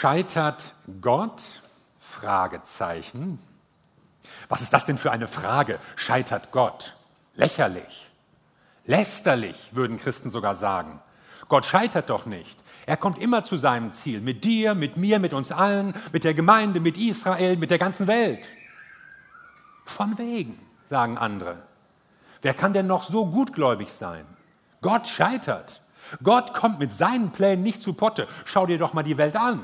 Scheitert Gott? Fragezeichen. Was ist das denn für eine Frage? Scheitert Gott? Lächerlich. Lästerlich, würden Christen sogar sagen. Gott scheitert doch nicht. Er kommt immer zu seinem Ziel. Mit dir, mit mir, mit uns allen, mit der Gemeinde, mit Israel, mit der ganzen Welt. Von wegen, sagen andere. Wer kann denn noch so gutgläubig sein? Gott scheitert. Gott kommt mit seinen Plänen nicht zu Potte. Schau dir doch mal die Welt an.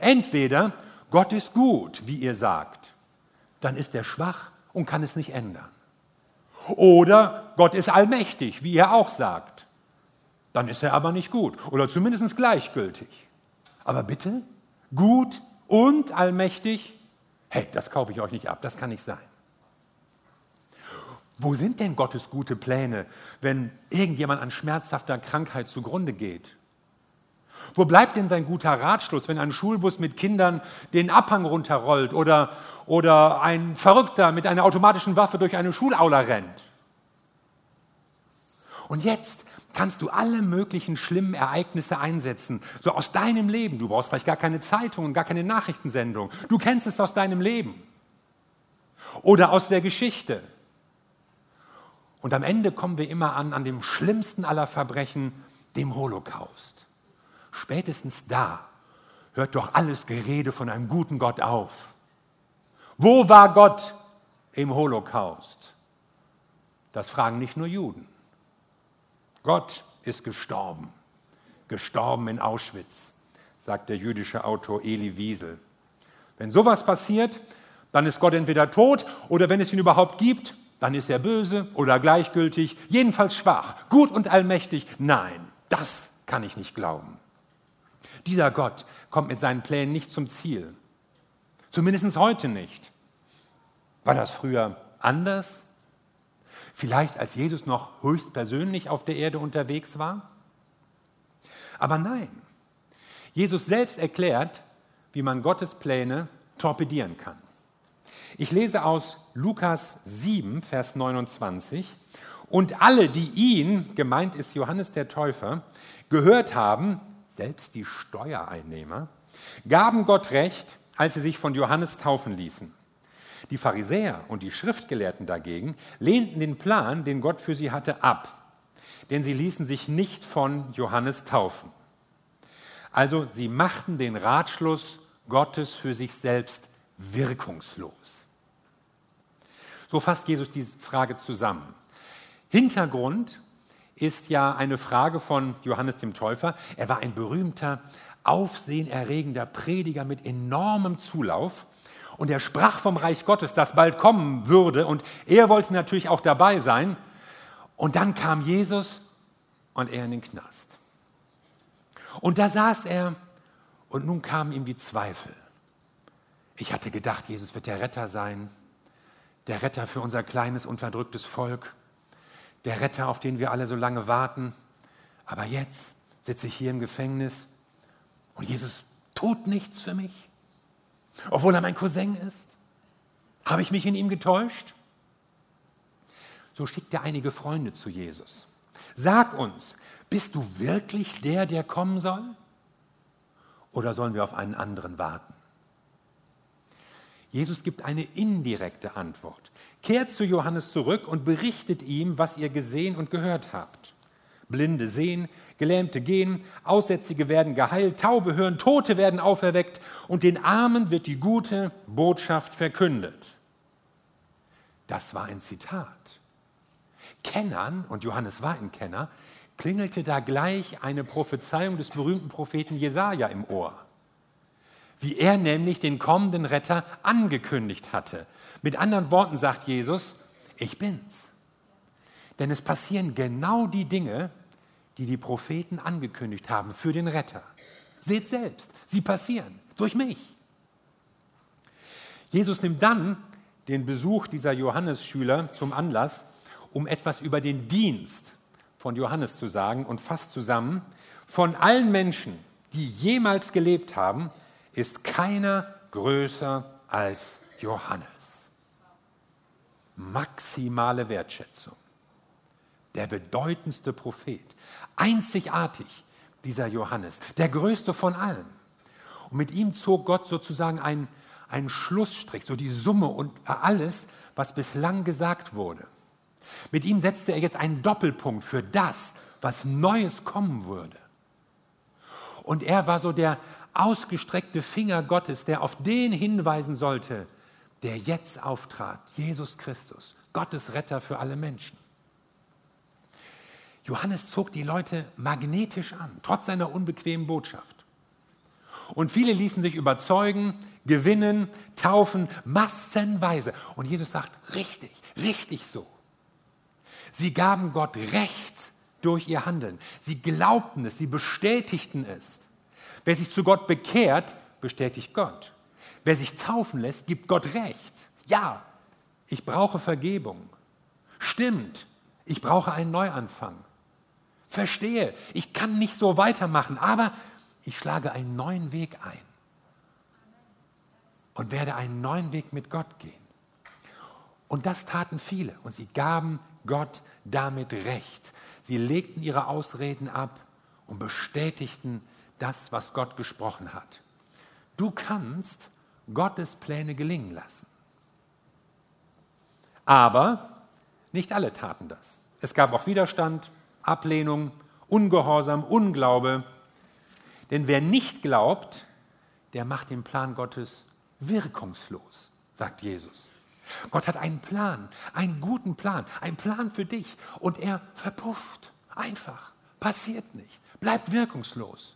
Entweder Gott ist gut, wie ihr sagt, dann ist er schwach und kann es nicht ändern. Oder Gott ist allmächtig, wie ihr auch sagt, dann ist er aber nicht gut oder zumindest gleichgültig. Aber bitte, gut und allmächtig, hey, das kaufe ich euch nicht ab, das kann nicht sein. Wo sind denn Gottes gute Pläne, wenn irgendjemand an schmerzhafter Krankheit zugrunde geht? Wo bleibt denn sein guter Ratschluss, wenn ein Schulbus mit Kindern den Abhang runterrollt oder, oder ein Verrückter mit einer automatischen Waffe durch eine Schulaula rennt? Und jetzt kannst du alle möglichen schlimmen Ereignisse einsetzen, so aus deinem Leben. Du brauchst vielleicht gar keine Zeitung und gar keine Nachrichtensendung. Du kennst es aus deinem Leben oder aus der Geschichte. Und am Ende kommen wir immer an, an dem schlimmsten aller Verbrechen, dem Holocaust. Spätestens da hört doch alles Gerede von einem guten Gott auf. Wo war Gott im Holocaust? Das fragen nicht nur Juden. Gott ist gestorben, gestorben in Auschwitz, sagt der jüdische Autor Eli Wiesel. Wenn sowas passiert, dann ist Gott entweder tot oder wenn es ihn überhaupt gibt, dann ist er böse oder gleichgültig, jedenfalls schwach, gut und allmächtig. Nein, das kann ich nicht glauben. Dieser Gott kommt mit seinen Plänen nicht zum Ziel. Zumindest heute nicht. War das früher anders? Vielleicht als Jesus noch höchstpersönlich auf der Erde unterwegs war? Aber nein. Jesus selbst erklärt, wie man Gottes Pläne torpedieren kann. Ich lese aus Lukas 7, Vers 29. Und alle, die ihn, gemeint ist Johannes der Täufer, gehört haben, selbst die Steuereinnehmer, gaben Gott recht, als sie sich von Johannes taufen ließen. Die Pharisäer und die Schriftgelehrten dagegen lehnten den Plan, den Gott für sie hatte, ab, denn sie ließen sich nicht von Johannes taufen. Also sie machten den Ratschluss Gottes für sich selbst wirkungslos. So fasst Jesus diese Frage zusammen. Hintergrund ist ja eine Frage von Johannes dem Täufer. Er war ein berühmter, aufsehenerregender Prediger mit enormem Zulauf. Und er sprach vom Reich Gottes, das bald kommen würde. Und er wollte natürlich auch dabei sein. Und dann kam Jesus und er in den Knast. Und da saß er und nun kamen ihm die Zweifel. Ich hatte gedacht, Jesus wird der Retter sein der Retter für unser kleines, unterdrücktes Volk, der Retter, auf den wir alle so lange warten. Aber jetzt sitze ich hier im Gefängnis und Jesus tut nichts für mich, obwohl er mein Cousin ist. Habe ich mich in ihm getäuscht? So schickt er einige Freunde zu Jesus. Sag uns, bist du wirklich der, der kommen soll? Oder sollen wir auf einen anderen warten? Jesus gibt eine indirekte Antwort. Kehrt zu Johannes zurück und berichtet ihm, was ihr gesehen und gehört habt. Blinde sehen, Gelähmte gehen, Aussätzige werden geheilt, Taube hören, Tote werden auferweckt und den Armen wird die gute Botschaft verkündet. Das war ein Zitat. Kennern, und Johannes war ein Kenner, klingelte da gleich eine Prophezeiung des berühmten Propheten Jesaja im Ohr wie er nämlich den kommenden Retter angekündigt hatte. Mit anderen Worten sagt Jesus, ich bin's. Denn es passieren genau die Dinge, die die Propheten angekündigt haben für den Retter. Seht selbst, sie passieren durch mich. Jesus nimmt dann den Besuch dieser Johannesschüler zum Anlass, um etwas über den Dienst von Johannes zu sagen und fasst zusammen, von allen Menschen, die jemals gelebt haben, ist keiner größer als Johannes. Maximale Wertschätzung. Der bedeutendste Prophet. Einzigartig dieser Johannes. Der größte von allen. Und mit ihm zog Gott sozusagen einen, einen Schlussstrich, so die Summe und alles, was bislang gesagt wurde. Mit ihm setzte er jetzt einen Doppelpunkt für das, was Neues kommen würde. Und er war so der ausgestreckte Finger Gottes, der auf den hinweisen sollte, der jetzt auftrat, Jesus Christus, Gottes Retter für alle Menschen. Johannes zog die Leute magnetisch an, trotz seiner unbequemen Botschaft. Und viele ließen sich überzeugen, gewinnen, taufen, massenweise. Und Jesus sagt, richtig, richtig so. Sie gaben Gott Recht durch ihr Handeln. Sie glaubten es, sie bestätigten es. Wer sich zu Gott bekehrt, bestätigt Gott. Wer sich taufen lässt, gibt Gott Recht. Ja, ich brauche Vergebung. Stimmt, ich brauche einen Neuanfang. Verstehe, ich kann nicht so weitermachen, aber ich schlage einen neuen Weg ein und werde einen neuen Weg mit Gott gehen. Und das taten viele und sie gaben Gott damit recht. Sie legten ihre Ausreden ab und bestätigten das, was Gott gesprochen hat. Du kannst Gottes Pläne gelingen lassen. Aber nicht alle taten das. Es gab auch Widerstand, Ablehnung, Ungehorsam, Unglaube. Denn wer nicht glaubt, der macht den Plan Gottes wirkungslos, sagt Jesus. Gott hat einen Plan, einen guten Plan, einen Plan für dich und er verpufft. Einfach, passiert nicht, bleibt wirkungslos.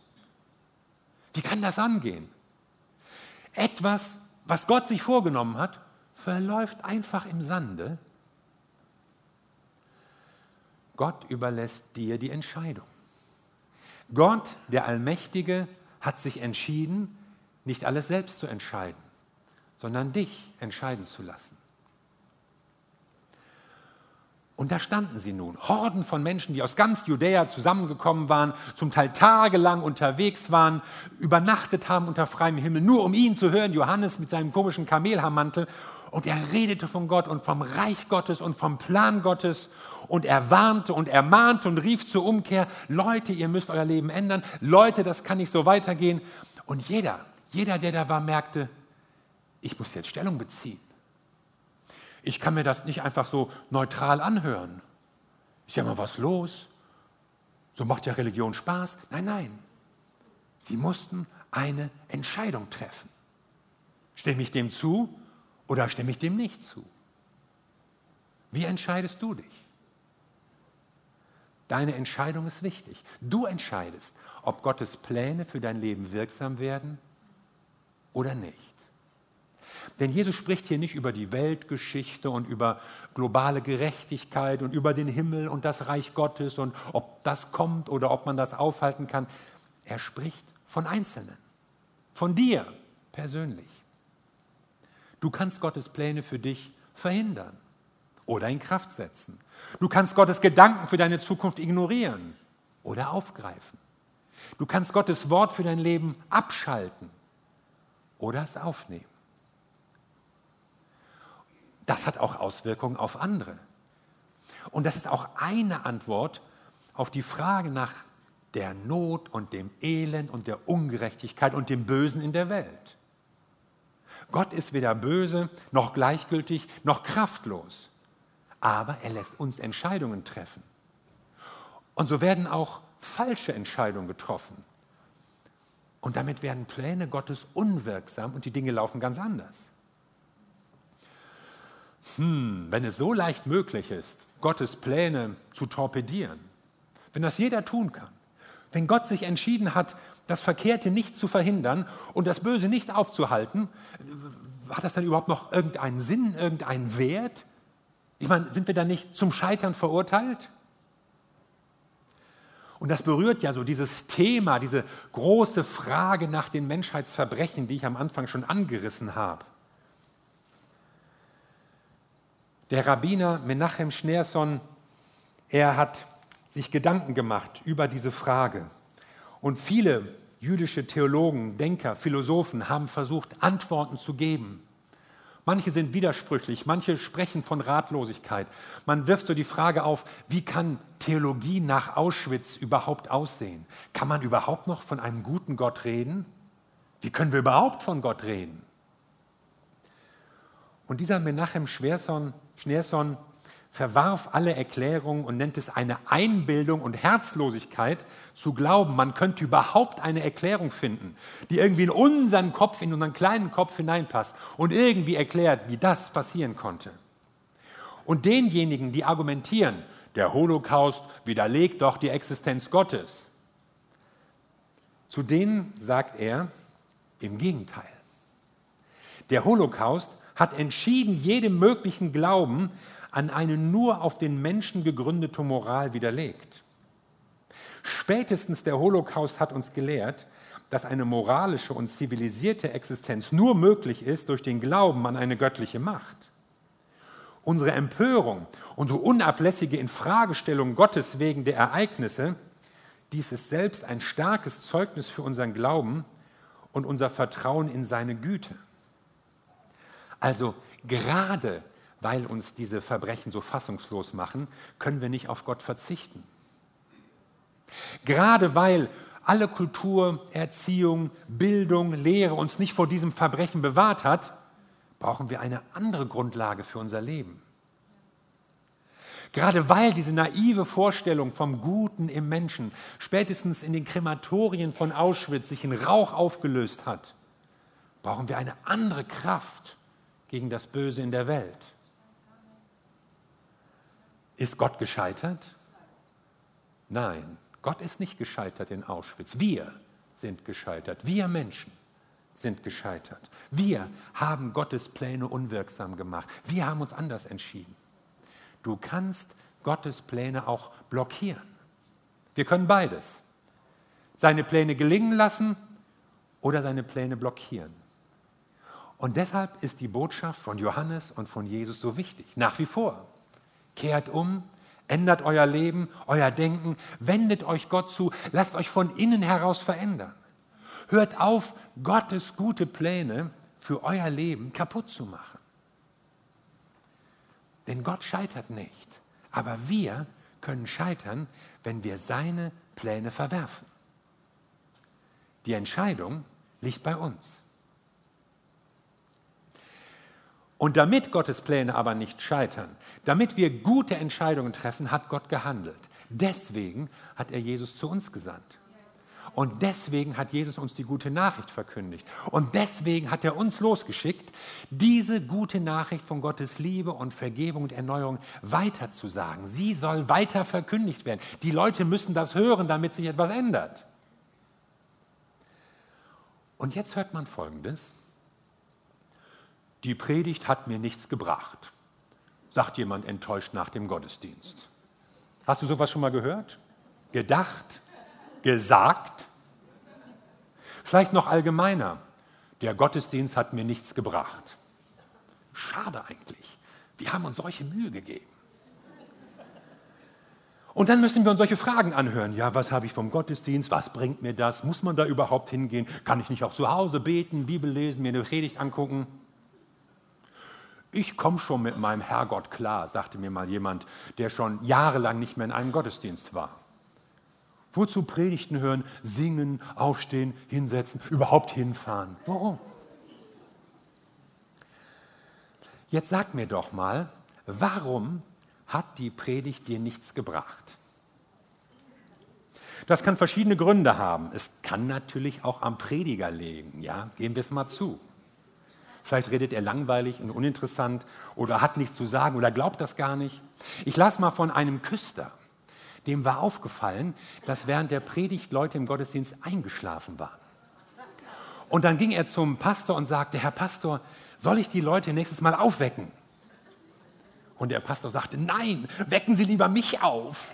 Wie kann das angehen? Etwas, was Gott sich vorgenommen hat, verläuft einfach im Sande. Gott überlässt dir die Entscheidung. Gott, der Allmächtige, hat sich entschieden, nicht alles selbst zu entscheiden, sondern dich entscheiden zu lassen. Und da standen sie nun, Horden von Menschen, die aus ganz Judäa zusammengekommen waren, zum Teil tagelang unterwegs waren, übernachtet haben unter freiem Himmel, nur um ihn zu hören, Johannes mit seinem komischen Kamelhaarmantel. Und er redete von Gott und vom Reich Gottes und vom Plan Gottes. Und er warnte und ermahnte und rief zur Umkehr, Leute, ihr müsst euer Leben ändern. Leute, das kann nicht so weitergehen. Und jeder, jeder, der da war, merkte, ich muss jetzt Stellung beziehen. Ich kann mir das nicht einfach so neutral anhören. Ist ja mal was los. So macht ja Religion Spaß. Nein, nein. Sie mussten eine Entscheidung treffen. Stimme ich dem zu oder stimme ich dem nicht zu? Wie entscheidest du dich? Deine Entscheidung ist wichtig. Du entscheidest, ob Gottes Pläne für dein Leben wirksam werden oder nicht. Denn Jesus spricht hier nicht über die Weltgeschichte und über globale Gerechtigkeit und über den Himmel und das Reich Gottes und ob das kommt oder ob man das aufhalten kann. Er spricht von Einzelnen, von dir persönlich. Du kannst Gottes Pläne für dich verhindern oder in Kraft setzen. Du kannst Gottes Gedanken für deine Zukunft ignorieren oder aufgreifen. Du kannst Gottes Wort für dein Leben abschalten oder es aufnehmen das hat auch Auswirkungen auf andere. Und das ist auch eine Antwort auf die Frage nach der Not und dem Elend und der Ungerechtigkeit und dem Bösen in der Welt. Gott ist weder böse noch gleichgültig noch kraftlos, aber er lässt uns Entscheidungen treffen. Und so werden auch falsche Entscheidungen getroffen. Und damit werden Pläne Gottes unwirksam und die Dinge laufen ganz anders hm, wenn es so leicht möglich ist, Gottes Pläne zu torpedieren, wenn das jeder tun kann, wenn Gott sich entschieden hat, das Verkehrte nicht zu verhindern und das Böse nicht aufzuhalten, hat das dann überhaupt noch irgendeinen Sinn, irgendeinen Wert? Ich meine, sind wir da nicht zum Scheitern verurteilt? Und das berührt ja so dieses Thema, diese große Frage nach den Menschheitsverbrechen, die ich am Anfang schon angerissen habe. Der Rabbiner Menachem Schneerson, er hat sich Gedanken gemacht über diese Frage. Und viele jüdische Theologen, Denker, Philosophen haben versucht, Antworten zu geben. Manche sind widersprüchlich, manche sprechen von Ratlosigkeit. Man wirft so die Frage auf, wie kann Theologie nach Auschwitz überhaupt aussehen? Kann man überhaupt noch von einem guten Gott reden? Wie können wir überhaupt von Gott reden? Und dieser Menachem Schneerson, Schneerson verwarf alle Erklärungen und nennt es eine Einbildung und Herzlosigkeit zu glauben, man könnte überhaupt eine Erklärung finden, die irgendwie in unseren Kopf, in unseren kleinen Kopf hineinpasst und irgendwie erklärt, wie das passieren konnte. Und denjenigen, die argumentieren, der Holocaust widerlegt doch die Existenz Gottes, zu denen sagt er im Gegenteil. Der Holocaust hat entschieden jedem möglichen Glauben an eine nur auf den Menschen gegründete Moral widerlegt. Spätestens der Holocaust hat uns gelehrt, dass eine moralische und zivilisierte Existenz nur möglich ist durch den Glauben an eine göttliche Macht. Unsere Empörung, unsere unablässige Infragestellung Gottes wegen der Ereignisse, dies ist selbst ein starkes Zeugnis für unseren Glauben und unser Vertrauen in seine Güte. Also gerade weil uns diese Verbrechen so fassungslos machen, können wir nicht auf Gott verzichten. Gerade weil alle Kultur, Erziehung, Bildung, Lehre uns nicht vor diesem Verbrechen bewahrt hat, brauchen wir eine andere Grundlage für unser Leben. Gerade weil diese naive Vorstellung vom Guten im Menschen spätestens in den Krematorien von Auschwitz sich in Rauch aufgelöst hat, brauchen wir eine andere Kraft gegen das Böse in der Welt. Ist Gott gescheitert? Nein, Gott ist nicht gescheitert in Auschwitz. Wir sind gescheitert. Wir Menschen sind gescheitert. Wir haben Gottes Pläne unwirksam gemacht. Wir haben uns anders entschieden. Du kannst Gottes Pläne auch blockieren. Wir können beides. Seine Pläne gelingen lassen oder seine Pläne blockieren. Und deshalb ist die Botschaft von Johannes und von Jesus so wichtig, nach wie vor. Kehrt um, ändert euer Leben, euer Denken, wendet euch Gott zu, lasst euch von innen heraus verändern. Hört auf, Gottes gute Pläne für euer Leben kaputt zu machen. Denn Gott scheitert nicht, aber wir können scheitern, wenn wir seine Pläne verwerfen. Die Entscheidung liegt bei uns. Und damit Gottes Pläne aber nicht scheitern, damit wir gute Entscheidungen treffen, hat Gott gehandelt. Deswegen hat er Jesus zu uns gesandt. Und deswegen hat Jesus uns die gute Nachricht verkündigt. Und deswegen hat er uns losgeschickt, diese gute Nachricht von Gottes Liebe und Vergebung und Erneuerung weiterzusagen. Sie soll weiter verkündigt werden. Die Leute müssen das hören, damit sich etwas ändert. Und jetzt hört man Folgendes die Predigt hat mir nichts gebracht, sagt jemand enttäuscht nach dem Gottesdienst. Hast du sowas schon mal gehört? Gedacht? Gesagt? Vielleicht noch allgemeiner. Der Gottesdienst hat mir nichts gebracht. Schade eigentlich. Wir haben uns solche Mühe gegeben. Und dann müssen wir uns solche Fragen anhören. Ja, was habe ich vom Gottesdienst? Was bringt mir das? Muss man da überhaupt hingehen? Kann ich nicht auch zu Hause beten, Bibel lesen, mir eine Predigt angucken? Ich komme schon mit meinem Herrgott klar, sagte mir mal jemand, der schon jahrelang nicht mehr in einem Gottesdienst war. Wozu Predigten hören, singen, aufstehen, hinsetzen, überhaupt hinfahren? Warum? Jetzt sag mir doch mal, warum hat die Predigt dir nichts gebracht? Das kann verschiedene Gründe haben. Es kann natürlich auch am Prediger liegen, ja, geben wir es mal zu. Vielleicht redet er langweilig und uninteressant oder hat nichts zu sagen oder glaubt das gar nicht. Ich las mal von einem Küster. Dem war aufgefallen, dass während der Predigt Leute im Gottesdienst eingeschlafen waren. Und dann ging er zum Pastor und sagte, Herr Pastor, soll ich die Leute nächstes Mal aufwecken? Und der Pastor sagte, nein, wecken Sie lieber mich auf.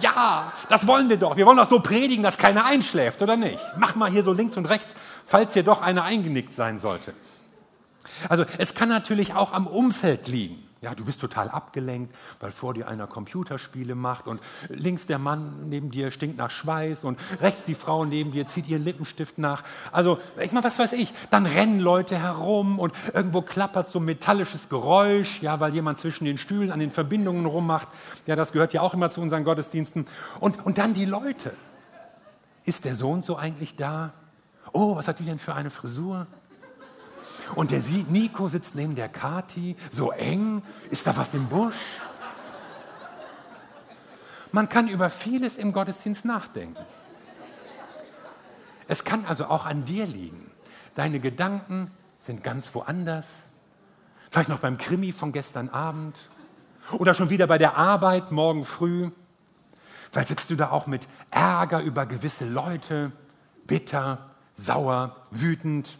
Ja, das wollen wir doch. Wir wollen doch so predigen, dass keiner einschläft, oder nicht? Mach mal hier so links und rechts, falls hier doch einer eingenickt sein sollte. Also es kann natürlich auch am Umfeld liegen. Ja, du bist total abgelenkt, weil vor dir einer Computerspiele macht und links der Mann neben dir stinkt nach Schweiß und rechts die Frau neben dir zieht ihren Lippenstift nach. Also, ich meine, was weiß ich, dann rennen Leute herum und irgendwo klappert so ein metallisches Geräusch, ja, weil jemand zwischen den Stühlen an den Verbindungen rummacht. Ja, das gehört ja auch immer zu unseren Gottesdiensten. Und, und dann die Leute. Ist der Sohn so eigentlich da? oh, was hat die denn für eine Frisur? Und der Nico sitzt neben der Kati, so eng, ist da was im Busch? Man kann über vieles im Gottesdienst nachdenken. Es kann also auch an dir liegen. Deine Gedanken sind ganz woanders. Vielleicht noch beim Krimi von gestern Abend oder schon wieder bei der Arbeit morgen früh. Vielleicht sitzt du da auch mit Ärger über gewisse Leute, bitter, sauer, wütend.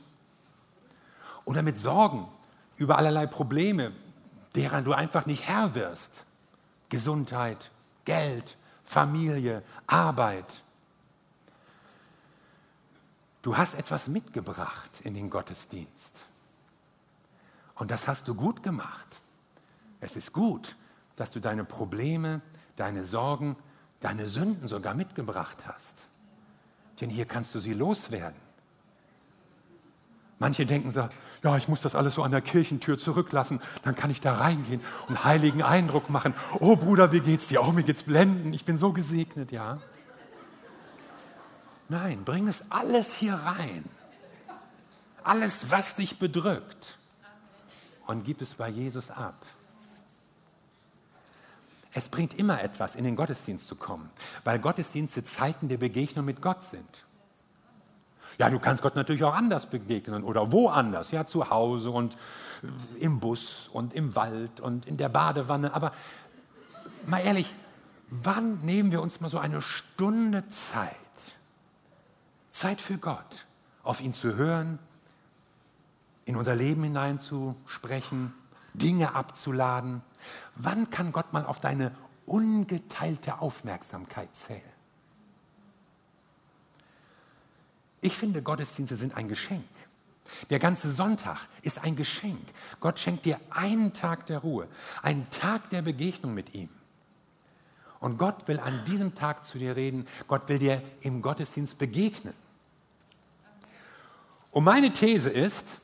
Oder mit Sorgen über allerlei Probleme, deren du einfach nicht Herr wirst. Gesundheit, Geld, Familie, Arbeit. Du hast etwas mitgebracht in den Gottesdienst. Und das hast du gut gemacht. Es ist gut, dass du deine Probleme, deine Sorgen, deine Sünden sogar mitgebracht hast. Denn hier kannst du sie loswerden. Manche denken so, ja, ich muss das alles so an der Kirchentür zurücklassen, dann kann ich da reingehen und heiligen Eindruck machen. Oh Bruder, wie geht's dir? Oh, mir geht's blenden, ich bin so gesegnet, ja. Nein, bring es alles hier rein. Alles, was dich bedrückt. Und gib es bei Jesus ab. Es bringt immer etwas, in den Gottesdienst zu kommen, weil Gottesdienste Zeiten der Begegnung mit Gott sind. Ja, du kannst Gott natürlich auch anders begegnen oder woanders, ja, zu Hause und äh, im Bus und im Wald und in der Badewanne. Aber mal ehrlich, wann nehmen wir uns mal so eine Stunde Zeit? Zeit für Gott, auf ihn zu hören, in unser Leben hineinzusprechen, Dinge abzuladen. Wann kann Gott mal auf deine ungeteilte Aufmerksamkeit zählen? Ich finde, Gottesdienste sind ein Geschenk. Der ganze Sonntag ist ein Geschenk. Gott schenkt dir einen Tag der Ruhe, einen Tag der Begegnung mit ihm. Und Gott will an diesem Tag zu dir reden. Gott will dir im Gottesdienst begegnen. Und meine These ist,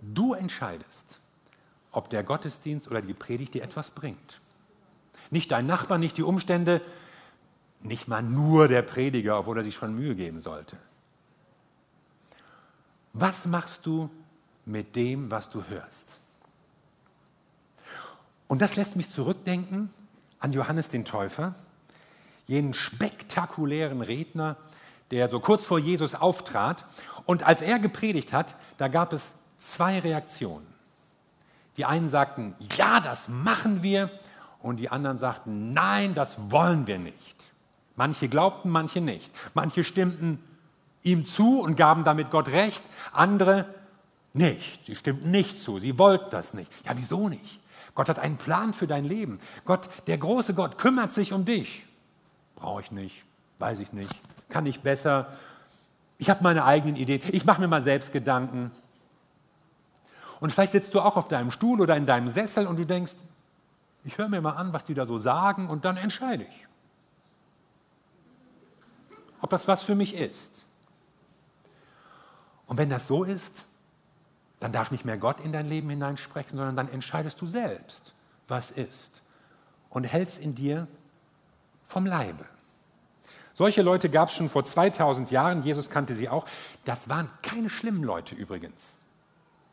du entscheidest, ob der Gottesdienst oder die Predigt dir etwas bringt. Nicht dein Nachbar, nicht die Umstände, nicht mal nur der Prediger, obwohl er sich schon Mühe geben sollte. Was machst du mit dem, was du hörst? Und das lässt mich zurückdenken an Johannes den Täufer, jenen spektakulären Redner, der so kurz vor Jesus auftrat. Und als er gepredigt hat, da gab es zwei Reaktionen. Die einen sagten, ja, das machen wir. Und die anderen sagten, nein, das wollen wir nicht. Manche glaubten, manche nicht. Manche stimmten ihm zu und gaben damit Gott recht, andere nicht. Sie stimmten nicht zu, sie wollten das nicht. Ja, wieso nicht? Gott hat einen Plan für dein Leben. Gott, der große Gott, kümmert sich um dich. Brauche ich nicht, weiß ich nicht, kann ich besser. Ich habe meine eigenen Ideen. Ich mache mir mal selbst Gedanken. Und vielleicht sitzt du auch auf deinem Stuhl oder in deinem Sessel und du denkst, ich höre mir mal an, was die da so sagen und dann entscheide ich, ob das was für mich ist. Und wenn das so ist, dann darf nicht mehr Gott in dein Leben hineinsprechen, sondern dann entscheidest du selbst, was ist. Und hältst in dir vom Leibe. Solche Leute gab es schon vor 2000 Jahren, Jesus kannte sie auch. Das waren keine schlimmen Leute übrigens.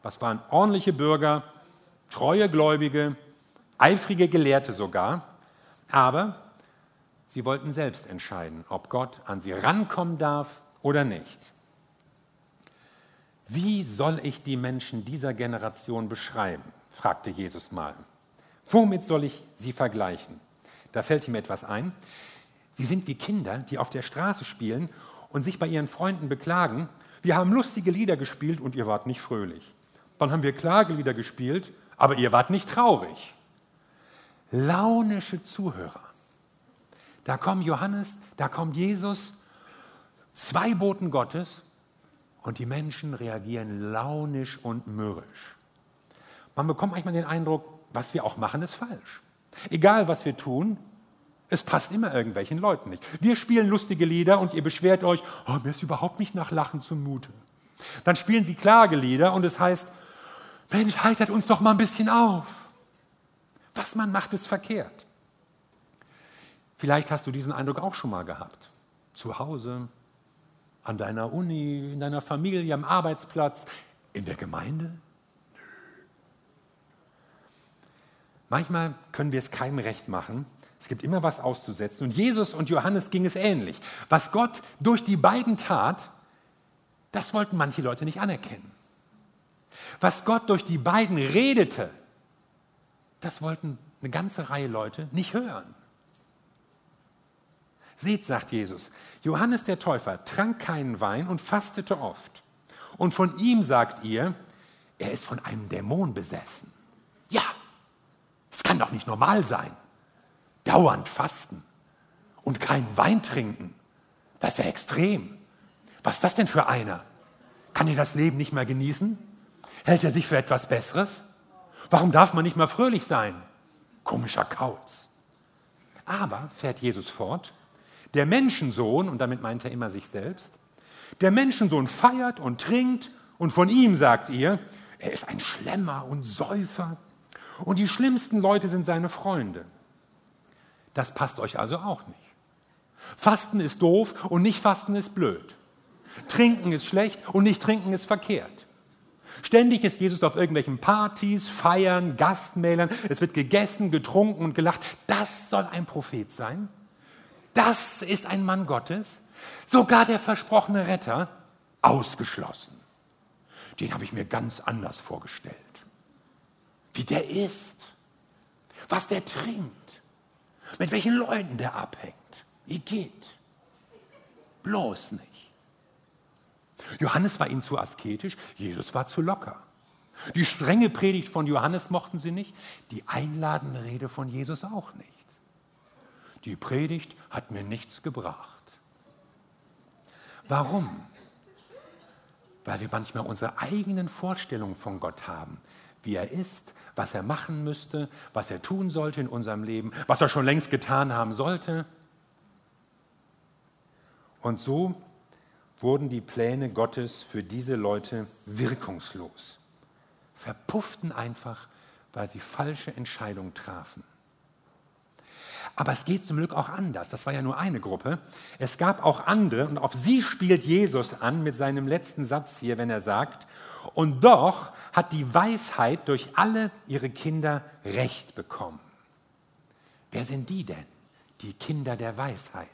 Das waren ordentliche Bürger, treue Gläubige, eifrige Gelehrte sogar. Aber sie wollten selbst entscheiden, ob Gott an sie rankommen darf oder nicht. Wie soll ich die Menschen dieser Generation beschreiben? fragte Jesus mal. Womit soll ich sie vergleichen? Da fällt ihm etwas ein. Sie sind wie Kinder, die auf der Straße spielen und sich bei ihren Freunden beklagen, wir haben lustige Lieder gespielt und ihr wart nicht fröhlich. Dann haben wir Klagelieder gespielt, aber ihr wart nicht traurig. Launische Zuhörer. Da kommt Johannes, da kommt Jesus, zwei Boten Gottes und die Menschen reagieren launisch und mürrisch. Man bekommt manchmal den Eindruck, was wir auch machen, ist falsch. Egal, was wir tun, es passt immer irgendwelchen Leuten nicht. Wir spielen lustige Lieder und ihr beschwert euch, oh, mir ist überhaupt nicht nach Lachen zumute. Dann spielen sie Klagelieder und es heißt, Mensch, heitert uns doch mal ein bisschen auf. Was man macht, ist verkehrt. Vielleicht hast du diesen Eindruck auch schon mal gehabt. Zu Hause, An deiner Uni, in deiner Familie, am Arbeitsplatz, in der Gemeinde? Manchmal können wir es keinem recht machen. Es gibt immer was auszusetzen. Und Jesus und Johannes ging es ähnlich. Was Gott durch die beiden tat, das wollten manche Leute nicht anerkennen. Was Gott durch die beiden redete, das wollten eine ganze Reihe Leute nicht hören. Seht, sagt Jesus, Johannes der Täufer trank keinen Wein und fastete oft. Und von ihm sagt ihr, er ist von einem Dämon besessen. Ja, es kann doch nicht normal sein. Dauernd fasten und keinen Wein trinken. Das ist ja extrem. Was ist das denn für einer? Kann er das Leben nicht mehr genießen? Hält er sich für etwas Besseres? Warum darf man nicht mal fröhlich sein? Komischer Kauz. Aber, fährt Jesus fort, der Menschensohn, und damit meint er immer sich selbst, der Menschensohn feiert und trinkt und von ihm sagt ihr, er ist ein Schlemmer und Säufer und die schlimmsten Leute sind seine Freunde. Das passt euch also auch nicht. Fasten ist doof und nicht fasten ist blöd. Trinken ist schlecht und nicht trinken ist verkehrt. Ständig ist Jesus auf irgendwelchen Partys, Feiern, Gastmälern. Es wird gegessen, getrunken und gelacht. Das soll ein Prophet sein? Das ist ein Mann Gottes? Sogar der versprochene Retter? Ausgeschlossen. Den habe ich mir ganz anders vorgestellt. Wie der ist, was der trinkt, mit welchen Leuten der abhängt. Wie geht? Bloß nicht. Johannes war ihnen zu asketisch, Jesus war zu locker. Die strenge Predigt von Johannes mochten sie nicht, die einladende Rede von Jesus auch nicht. Die Predigt hat mir nichts gebracht. Warum? Weil wir manchmal unsere eigenen Vorstellungen von Gott haben, wie er ist, was er machen müsste, was er tun sollte in unserem Leben, was er schon längst getan haben sollte. Und so wurden die Pläne Gottes für diese Leute wirkungslos, verpufften einfach, weil sie falsche Entscheidungen trafen. Aber es geht zum Glück auch anders. Das war ja nur eine Gruppe. Es gab auch andere und auf sie spielt Jesus an mit seinem letzten Satz hier, wenn er sagt, und doch hat die Weisheit durch alle ihre Kinder Recht bekommen. Wer sind die denn? Die Kinder der Weisheit.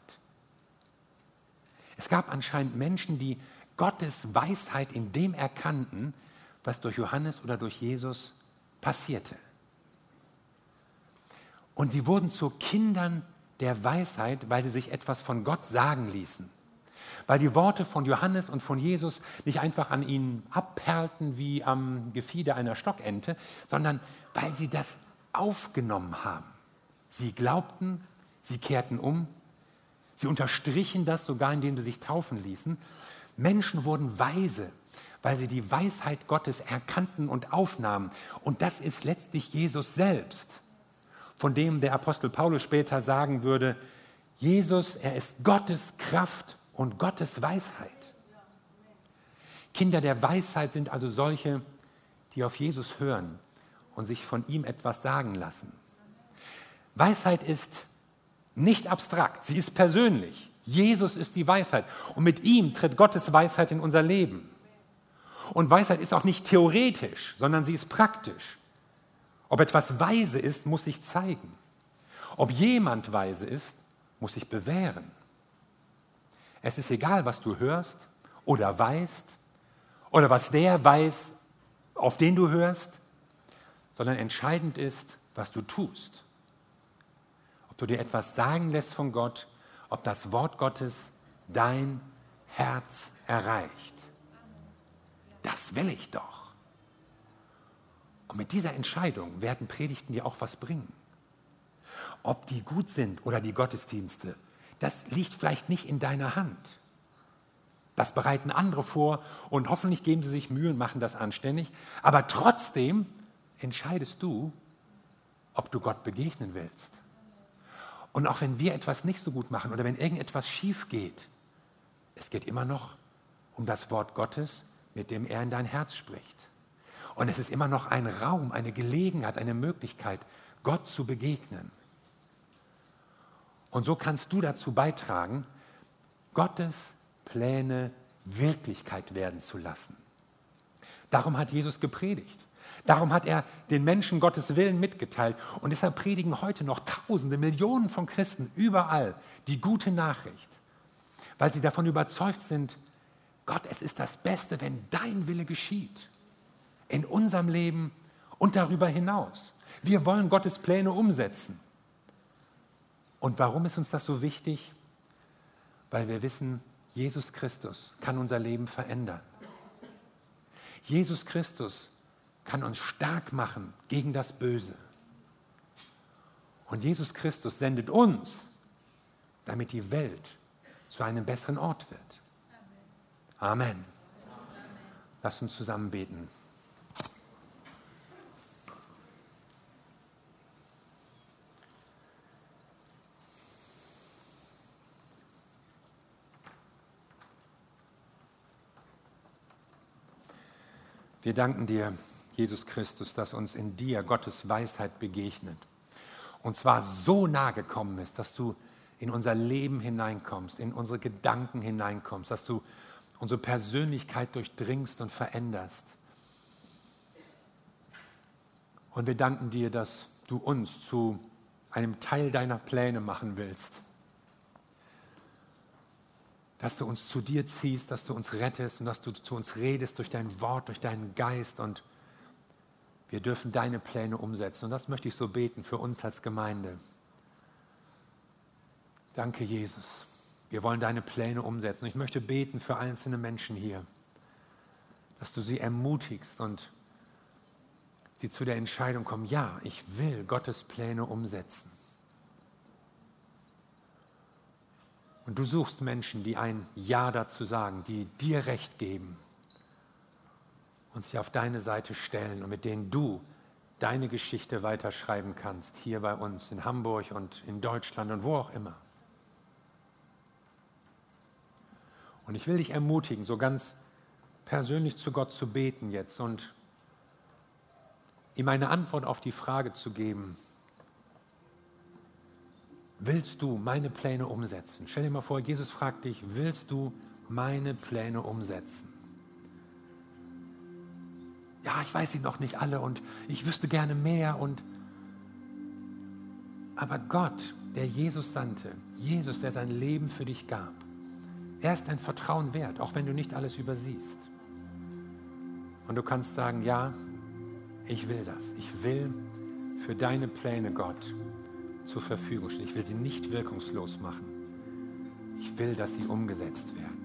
Es gab anscheinend Menschen, die Gottes Weisheit in dem erkannten, was durch Johannes oder durch Jesus passierte. Und sie wurden zu Kindern der Weisheit, weil sie sich etwas von Gott sagen ließen. Weil die Worte von Johannes und von Jesus nicht einfach an ihnen abperlten wie am Gefieder einer Stockente, sondern weil sie das aufgenommen haben. Sie glaubten, sie kehrten um Sie unterstrichen das sogar, indem sie sich taufen ließen. Menschen wurden weise, weil sie die Weisheit Gottes erkannten und aufnahmen. Und das ist letztlich Jesus selbst, von dem der Apostel Paulus später sagen würde, Jesus, er ist Gottes Kraft und Gottes Weisheit. Kinder der Weisheit sind also solche, die auf Jesus hören und sich von ihm etwas sagen lassen. Weisheit ist nicht abstrakt, sie ist persönlich. Jesus ist die Weisheit und mit ihm tritt Gottes Weisheit in unser Leben. Und Weisheit ist auch nicht theoretisch, sondern sie ist praktisch. Ob etwas weise ist, muss sich zeigen. Ob jemand weise ist, muss sich bewähren. Es ist egal, was du hörst oder weißt oder was der weiß, auf den du hörst, sondern entscheidend ist, was du tust du dir etwas sagen lässt von Gott, ob das Wort Gottes dein Herz erreicht. Das will ich doch. Und mit dieser Entscheidung werden Predigten dir auch was bringen. Ob die gut sind oder die Gottesdienste, das liegt vielleicht nicht in deiner Hand. Das bereiten andere vor und hoffentlich geben sie sich Mühe und machen das anständig. Aber trotzdem entscheidest du, ob du Gott begegnen willst. Und auch wenn wir etwas nicht so gut machen oder wenn irgendetwas schief geht, es geht immer noch um das Wort Gottes, mit dem er in dein Herz spricht. Und es ist immer noch ein Raum, eine Gelegenheit, eine Möglichkeit, Gott zu begegnen. Und so kannst du dazu beitragen, Gottes Pläne Wirklichkeit werden zu lassen. Darum hat Jesus gepredigt. Darum hat er den Menschen Gottes Willen mitgeteilt. Und deshalb predigen heute noch Tausende, Millionen von Christen überall die gute Nachricht, weil sie davon überzeugt sind, Gott, es ist das Beste, wenn dein Wille geschieht. In unserem Leben und darüber hinaus. Wir wollen Gottes Pläne umsetzen. Und warum ist uns das so wichtig? Weil wir wissen, Jesus Christus kann unser Leben verändern. Jesus Christus kann uns stark machen gegen das Böse. Und Jesus Christus sendet uns, damit die Welt zu einem besseren Ort wird. Amen. Lass uns zusammen beten. Wir danken dir, Jesus Christus, dass uns in dir Gottes Weisheit begegnet. Und zwar so nah gekommen ist, dass du in unser Leben hineinkommst, in unsere Gedanken hineinkommst, dass du unsere Persönlichkeit durchdringst und veränderst. Und wir danken dir, dass du uns zu einem Teil deiner Pläne machen willst dass du uns zu dir ziehst, dass du uns rettest und dass du zu uns redest durch dein Wort, durch deinen Geist und wir dürfen deine Pläne umsetzen. Und das möchte ich so beten für uns als Gemeinde. Danke, Jesus. Wir wollen deine Pläne umsetzen. Ich möchte beten für einzelne Menschen hier, dass du sie ermutigst und sie zu der Entscheidung kommen, ja, ich will Gottes Pläne umsetzen. Und du suchst Menschen, die ein Ja dazu sagen, die dir Recht geben und sich auf deine Seite stellen und mit denen du deine Geschichte weiterschreiben kannst, hier bei uns in Hamburg und in Deutschland und wo auch immer. Und ich will dich ermutigen, so ganz persönlich zu Gott zu beten jetzt und ihm eine Antwort auf die Frage zu geben, willst du meine Pläne umsetzen? Stell dir mal vor, Jesus fragt dich, willst du meine Pläne umsetzen? Ja, ich weiß sie noch nicht alle und ich wüsste gerne mehr und aber Gott, der Jesus sandte, Jesus, der sein Leben für dich gab, er ist dein Vertrauen wert, auch wenn du nicht alles übersiehst. Und du kannst sagen, ja, ich will das. Ich will für deine Pläne, Gott, zur Verfügung stehen. Ich will sie nicht wirkungslos machen. Ich will, dass sie umgesetzt werden.